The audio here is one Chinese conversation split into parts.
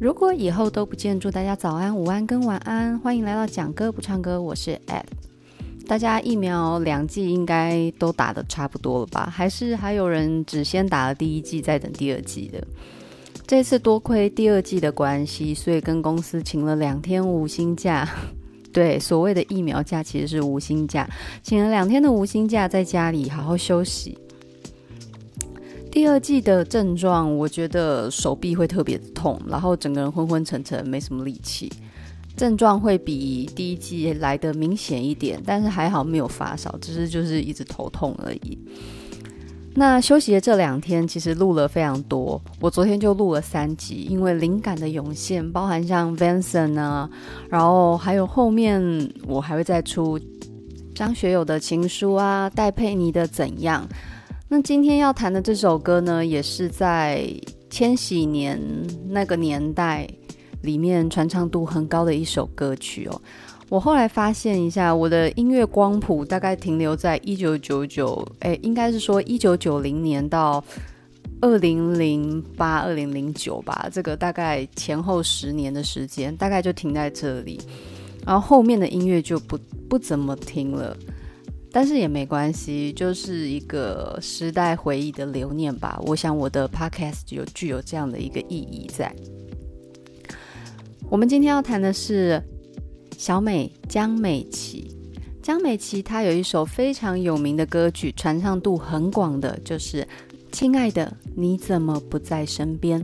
如果以后都不见，祝大家早安、午安跟晚安。欢迎来到讲歌不唱歌，我是 Ed。大家疫苗两剂应该都打得差不多了吧？还是还有人只先打了第一剂，再等第二剂的？这次多亏第二剂的关系，所以跟公司请了两天无薪假。对，所谓的疫苗假其实是无薪假，请了两天的无薪假，在家里好好休息。第二季的症状，我觉得手臂会特别痛，然后整个人昏昏沉沉，没什么力气。症状会比第一季来得明显一点，但是还好没有发烧，只是就是一直头痛而已。那休息的这两天，其实录了非常多，我昨天就录了三集，因为灵感的涌现，包含像 Vincent 啊，然后还有后面我还会再出张学友的情书啊，戴佩妮的怎样。那今天要弹的这首歌呢，也是在千禧年那个年代里面传唱度很高的一首歌曲哦。我后来发现一下，我的音乐光谱大概停留在一九九九，哎，应该是说一九九零年到二零零八、二零零九吧，这个大概前后十年的时间，大概就停在这里，然后后面的音乐就不不怎么听了。但是也没关系，就是一个时代回忆的留念吧。我想我的 podcast 有具有这样的一个意义在。我们今天要谈的是小美江美琪。江美琪她有一首非常有名的歌曲，传唱度很广的，就是《亲爱的你怎么不在身边》。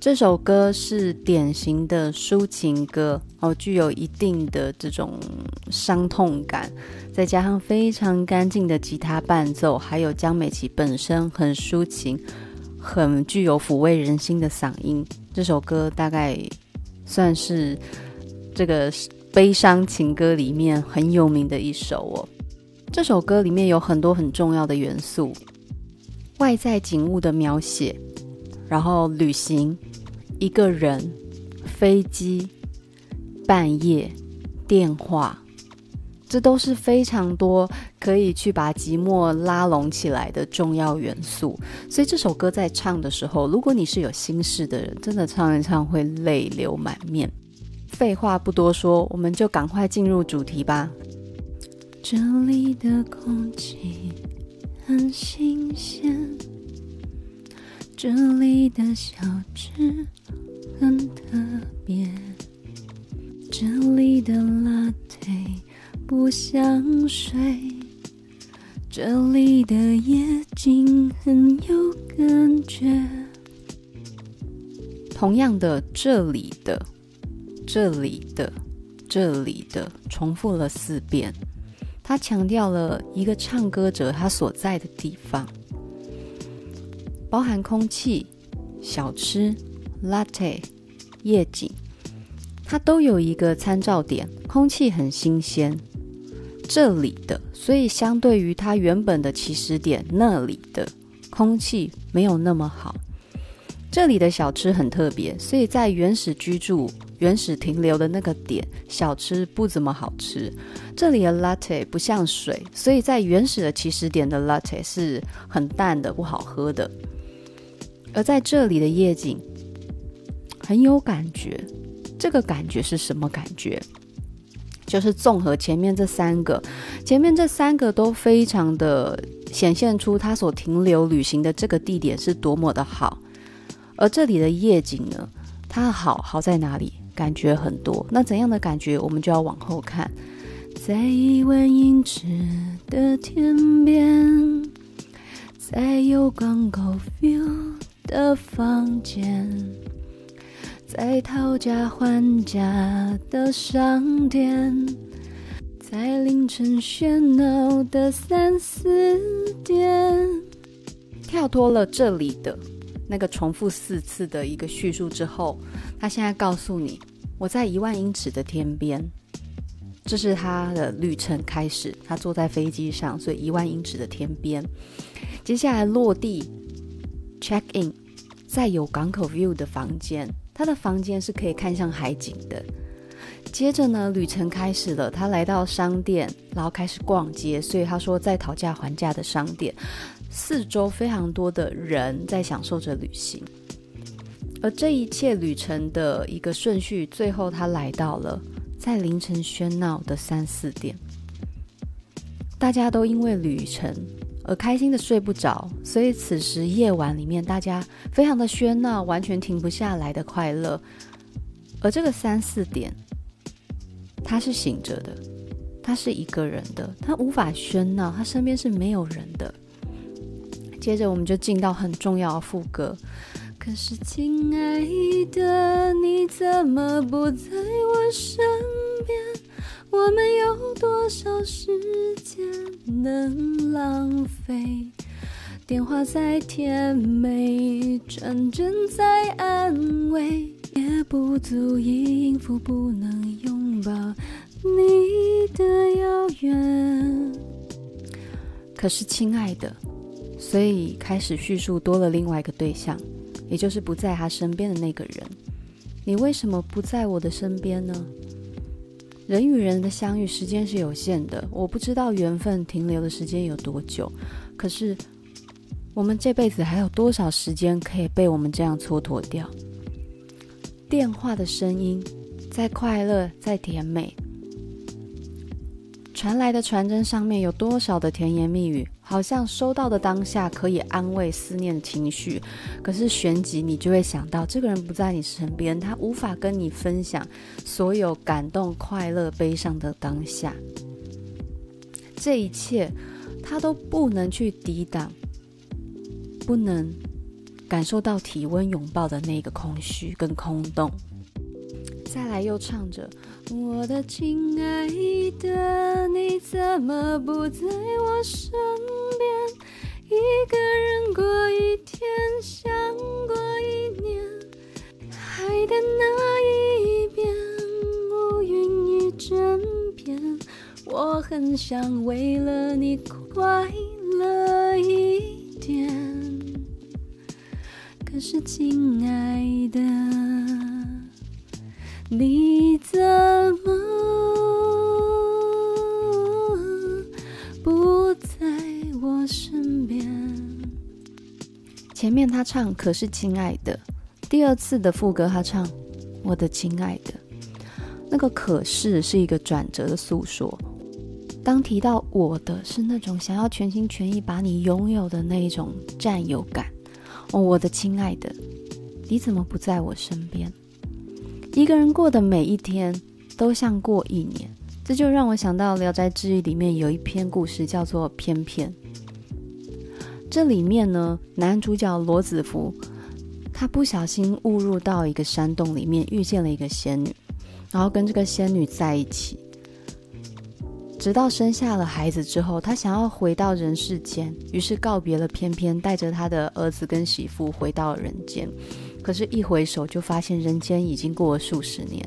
这首歌是典型的抒情歌哦，具有一定的这种伤痛感，再加上非常干净的吉他伴奏，还有江美琪本身很抒情、很具有抚慰人心的嗓音，这首歌大概算是这个悲伤情歌里面很有名的一首哦。这首歌里面有很多很重要的元素，外在景物的描写，然后旅行。一个人、飞机、半夜、电话，这都是非常多可以去把寂寞拉拢起来的重要元素。所以这首歌在唱的时候，如果你是有心事的人，真的唱一唱会泪流满面。废话不多说，我们就赶快进入主题吧。这里的空气很新鲜。这里的小吃很特别，这里的 latte 不像水，这里的夜景很有感觉。同样的，这里的、这里的、这里的，重复了四遍，他强调了一个唱歌者他所在的地方。包含空气、小吃、latte、夜景，它都有一个参照点。空气很新鲜，这里的，所以相对于它原本的起始点，那里的空气没有那么好。这里的小吃很特别，所以在原始居住、原始停留的那个点，小吃不怎么好吃。这里的 latte 不像水，所以在原始的起始点的 latte 是很淡的，不好喝的。而在这里的夜景很有感觉，这个感觉是什么感觉？就是综合前面这三个，前面这三个都非常的显现出他所停留旅行的这个地点是多么的好。而这里的夜景呢，它好好在哪里？感觉很多。那怎样的感觉？我们就要往后看，在一万英尺的天边，在有港口 feel 的房间，在讨价还价的商店，在凌晨喧闹的三四点，跳脱了这里的那个重复四次的一个叙述之后，他现在告诉你，我在一万英尺的天边，这是他的旅程开始。他坐在飞机上，所以一万英尺的天边，接下来落地。Check in，在有港口 view 的房间，他的房间是可以看向海景的。接着呢，旅程开始了，他来到商店，然后开始逛街。所以他说，在讨价还价的商店，四周非常多的人在享受着旅行。而这一切旅程的一个顺序，最后他来到了在凌晨喧闹的三四点，大家都因为旅程而开心的睡不着，所以此时夜晚里面，大家非常的喧闹，完全停不下来的快乐。而这个三四点，他是醒着的，他是一个人的，他无法喧闹，他身边是没有人的。接着我们就进到很重要的副歌。可是，亲爱的，你怎么不在我身边？我们有多少时间能浪费？电话再甜美，传真再安慰，也不足以应付不能拥抱你的遥远。可是，亲爱的，所以开始叙述多了另外一个对象，也就是不在他身边的那个人。你为什么不在我的身边呢？人与人的相遇时间是有限的，我不知道缘分停留的时间有多久，可是我们这辈子还有多少时间可以被我们这样蹉跎掉？电话的声音在快乐在甜美，传来的传真上面有多少的甜言蜜语？好像收到的当下可以安慰思念情绪，可是旋即你就会想到，这个人不在你身边，他无法跟你分享所有感动、快乐、悲伤的当下，这一切他都不能去抵挡，不能感受到体温拥抱的那个空虚跟空洞。再来又唱着，我的亲爱的，你怎么不在我身边？一个人过一天，像过一年。海的那一边，乌云一整片。我很想为了你快乐一点，可是亲爱的。你怎么不在我身边？前面他唱，可是亲爱的。第二次的副歌他唱，我的亲爱的。那个可是是一个转折的诉说。当提到我的，是那种想要全心全意把你拥有的那一种占有感。哦，我的亲爱的，你怎么不在我身边？一个人过的每一天都像过一年，这就让我想到《聊斋志异》里面有一篇故事叫做《偏偏》。这里面呢，男主角罗子福，他不小心误入到一个山洞里面，遇见了一个仙女，然后跟这个仙女在一起，直到生下了孩子之后，他想要回到人世间，于是告别了偏偏，带着他的儿子跟媳妇回到人间。可是，一回首就发现人间已经过了数十年。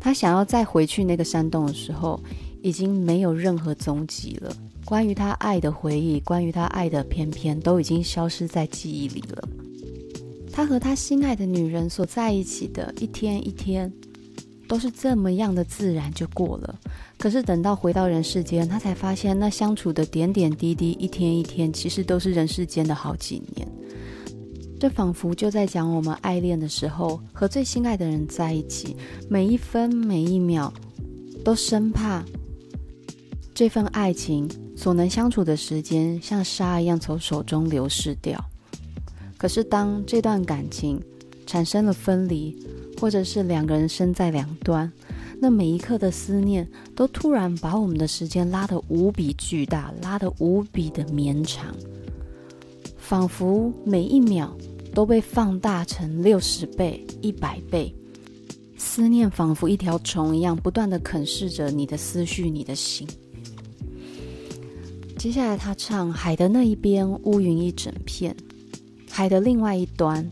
他想要再回去那个山洞的时候，已经没有任何踪迹了。关于他爱的回忆，关于他爱的偏偏，都已经消失在记忆里了。他和他心爱的女人所在一起的一天一天，都是这么样的自然就过了。可是等到回到人世间，他才发现那相处的点点滴滴，一天一天，其实都是人世间的好几年。这仿佛就在讲我们爱恋的时候，和最心爱的人在一起，每一分每一秒，都生怕这份爱情所能相处的时间像沙一样从手中流逝掉。可是当这段感情产生了分离，或者是两个人身在两端，那每一刻的思念都突然把我们的时间拉得无比巨大，拉得无比的绵长，仿佛每一秒。都被放大成六十倍、一百倍，思念仿佛一条虫一样，不断地啃噬着你的思绪、你的心。接下来他唱：海的那一边，乌云一整片；海的另外一端，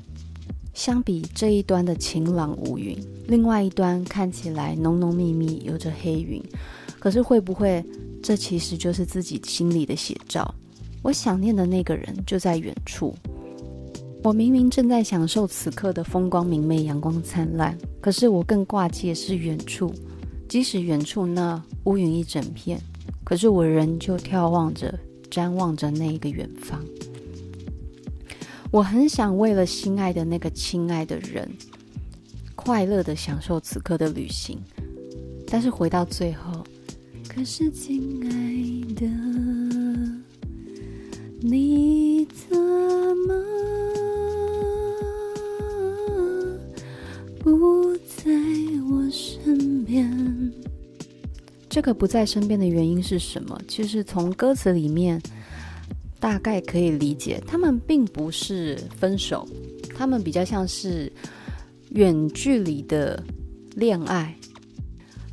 相比这一端的晴朗无云，另外一端看起来浓浓密密，有着黑云。可是会不会，这其实就是自己心里的写照？我想念的那个人就在远处。我明明正在享受此刻的风光明媚、阳光灿烂，可是我更挂记的是远处。即使远处那乌云一整片，可是我仍旧眺望着、瞻望着那一个远方。我很想为了心爱的那个亲爱的人，快乐的享受此刻的旅行。但是回到最后，可是亲爱的，这个不在身边的原因是什么？其实从歌词里面大概可以理解，他们并不是分手，他们比较像是远距离的恋爱。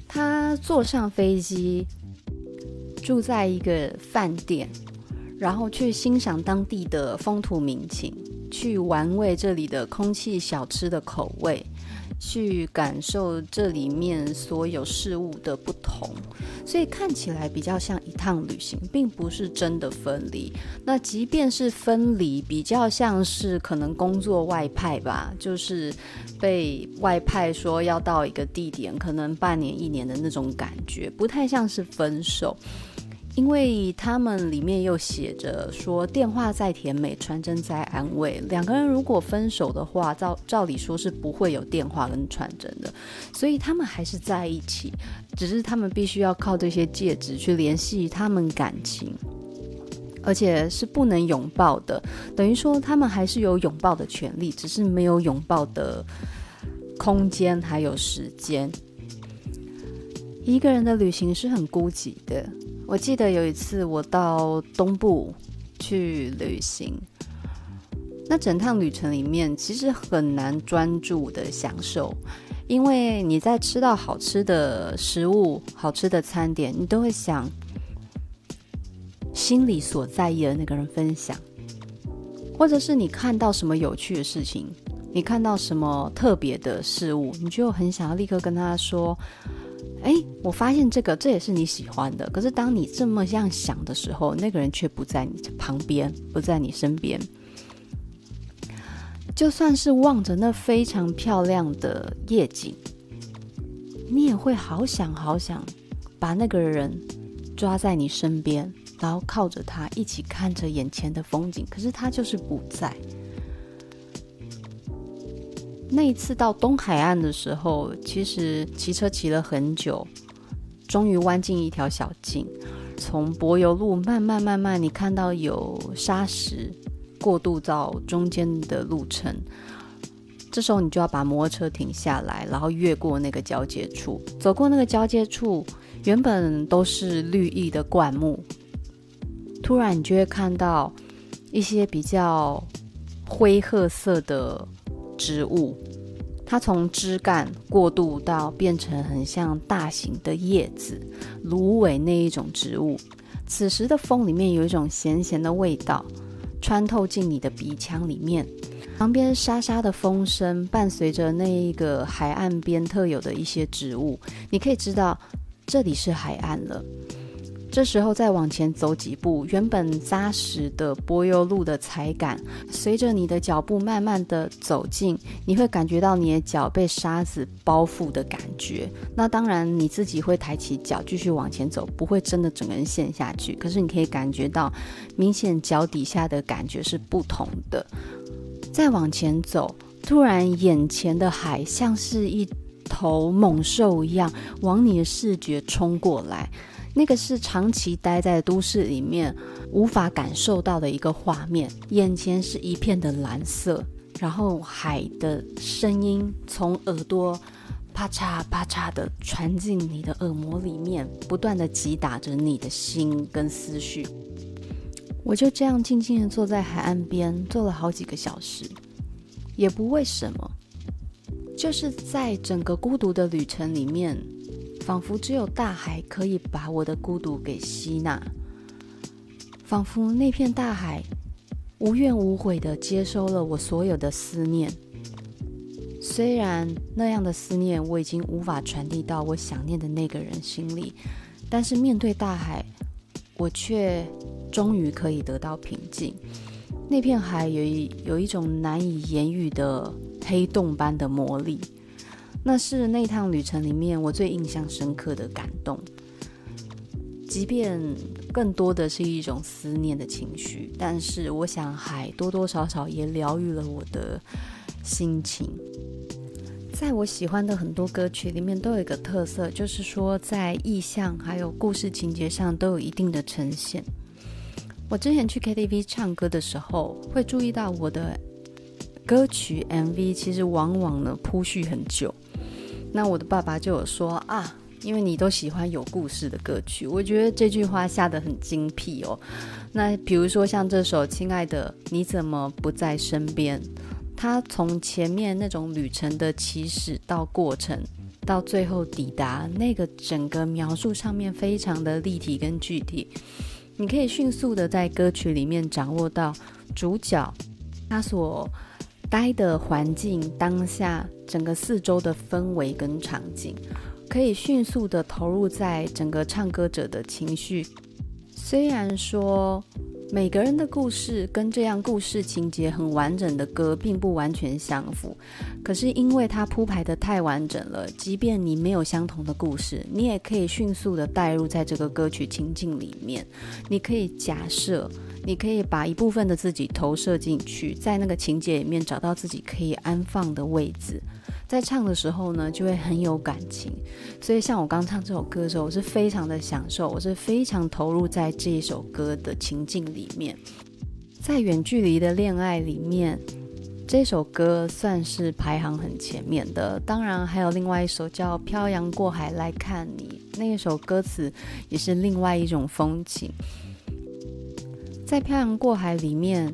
他坐上飞机，住在一个饭店，然后去欣赏当地的风土民情，去玩味这里的空气、小吃的口味。去感受这里面所有事物的不同，所以看起来比较像一趟旅行，并不是真的分离。那即便是分离，比较像是可能工作外派吧，就是被外派说要到一个地点，可能半年一年的那种感觉，不太像是分手。因为他们里面又写着说，电话再甜美，传真再安慰。两个人如果分手的话，照照理说是不会有电话跟传真的，所以他们还是在一起，只是他们必须要靠这些戒指去联系他们感情，而且是不能拥抱的，等于说他们还是有拥抱的权利，只是没有拥抱的空间还有时间。一个人的旅行是很孤寂的。我记得有一次我到东部去旅行，那整趟旅程里面其实很难专注的享受，因为你在吃到好吃的食物、好吃的餐点，你都会想心里所在意的那个人分享，或者是你看到什么有趣的事情，你看到什么特别的事物，你就很想要立刻跟他说。哎，我发现这个，这也是你喜欢的。可是当你这么样想的时候，那个人却不在你旁边，不在你身边。就算是望着那非常漂亮的夜景，你也会好想好想把那个人抓在你身边，然后靠着他一起看着眼前的风景。可是他就是不在。那一次到东海岸的时候，其实骑车骑了很久，终于弯进一条小径。从柏油路慢慢慢慢，你看到有沙石过渡到中间的路程。这时候你就要把摩托车停下来，然后越过那个交界处，走过那个交界处，原本都是绿意的灌木，突然你就会看到一些比较灰褐色的。植物，它从枝干过渡到变成很像大型的叶子、芦苇那一种植物。此时的风里面有一种咸咸的味道，穿透进你的鼻腔里面。旁边沙沙的风声伴随着那一个海岸边特有的一些植物，你可以知道这里是海岸了。这时候再往前走几步，原本扎实的柏油路的踩感，随着你的脚步慢慢的走近，你会感觉到你的脚被沙子包覆的感觉。那当然你自己会抬起脚继续往前走，不会真的整个人陷下去。可是你可以感觉到，明显脚底下的感觉是不同的。再往前走，突然眼前的海像是一头猛兽一样往你的视觉冲过来。那个是长期待在都市里面无法感受到的一个画面，眼前是一片的蓝色，然后海的声音从耳朵啪嚓啪嚓的传进你的耳膜里面，不断的击打着你的心跟思绪。我就这样静静的坐在海岸边，坐了好几个小时，也不为什么，就是在整个孤独的旅程里面。仿佛只有大海可以把我的孤独给吸纳，仿佛那片大海无怨无悔地接收了我所有的思念。虽然那样的思念我已经无法传递到我想念的那个人心里，但是面对大海，我却终于可以得到平静。那片海有一有一种难以言喻的黑洞般的魔力。那是那趟旅程里面我最印象深刻的感动。即便更多的是一种思念的情绪。但是我想海多多少少也疗愈了我的心情。在我喜欢的很多歌曲里面，都有一个特色，就是说在意象还有故事情节上都有一定的呈现。我之前去 KTV 唱歌的时候，会注意到我的歌曲 MV 其实往往呢铺叙很久。那我的爸爸就有说啊，因为你都喜欢有故事的歌曲，我觉得这句话下得很精辟哦。那比如说像这首《亲爱的你怎么不在身边》，它从前面那种旅程的起始到过程，到最后抵达，那个整个描述上面非常的立体跟具体。你可以迅速的在歌曲里面掌握到主角他所待的环境，当下整个四周的氛围跟场景，可以迅速的投入在整个唱歌者的情绪。虽然说，每个人的故事跟这样故事情节很完整的歌并不完全相符，可是因为它铺排得太完整了，即便你没有相同的故事，你也可以迅速地带入在这个歌曲情境里面。你可以假设，你可以把一部分的自己投射进去，在那个情节里面找到自己可以安放的位置。在唱的时候呢，就会很有感情。所以像我刚唱这首歌的时候，我是非常的享受，我是非常投入在这一首歌的情境里面。在远距离的恋爱里面，这首歌算是排行很前面的。当然还有另外一首叫《漂洋过海来看你》，那一首歌词也是另外一种风情。在《漂洋过海》里面。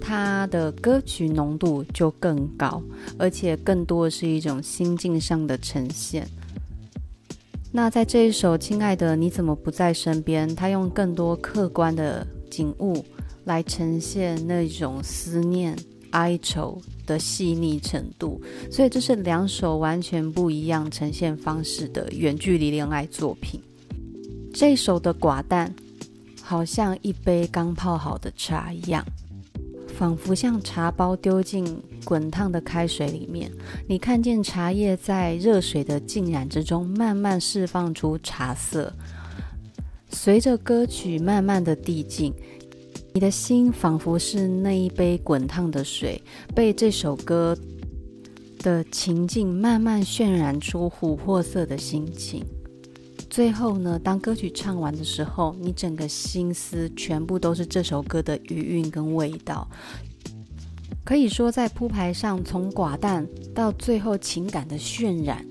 它的歌曲浓度就更高，而且更多的是一种心境上的呈现。那在这一首《亲爱的你怎么不在身边》，他用更多客观的景物来呈现那种思念、哀愁的细腻程度。所以这是两首完全不一样呈现方式的远距离恋爱作品。这首的寡淡，好像一杯刚泡好的茶一样。仿佛像茶包丢进滚烫的开水里面，你看见茶叶在热水的浸染之中慢慢释放出茶色。随着歌曲慢慢的递进，你的心仿佛是那一杯滚烫的水，被这首歌的情境慢慢渲染出琥珀色的心情。最后呢，当歌曲唱完的时候，你整个心思全部都是这首歌的余韵跟味道。可以说，在铺排上，从寡淡到最后情感的渲染，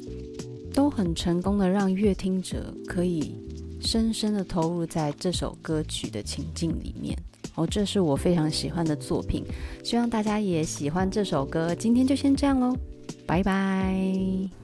都很成功的让乐听者可以深深的投入在这首歌曲的情境里面。哦，这是我非常喜欢的作品，希望大家也喜欢这首歌。今天就先这样喽，拜拜。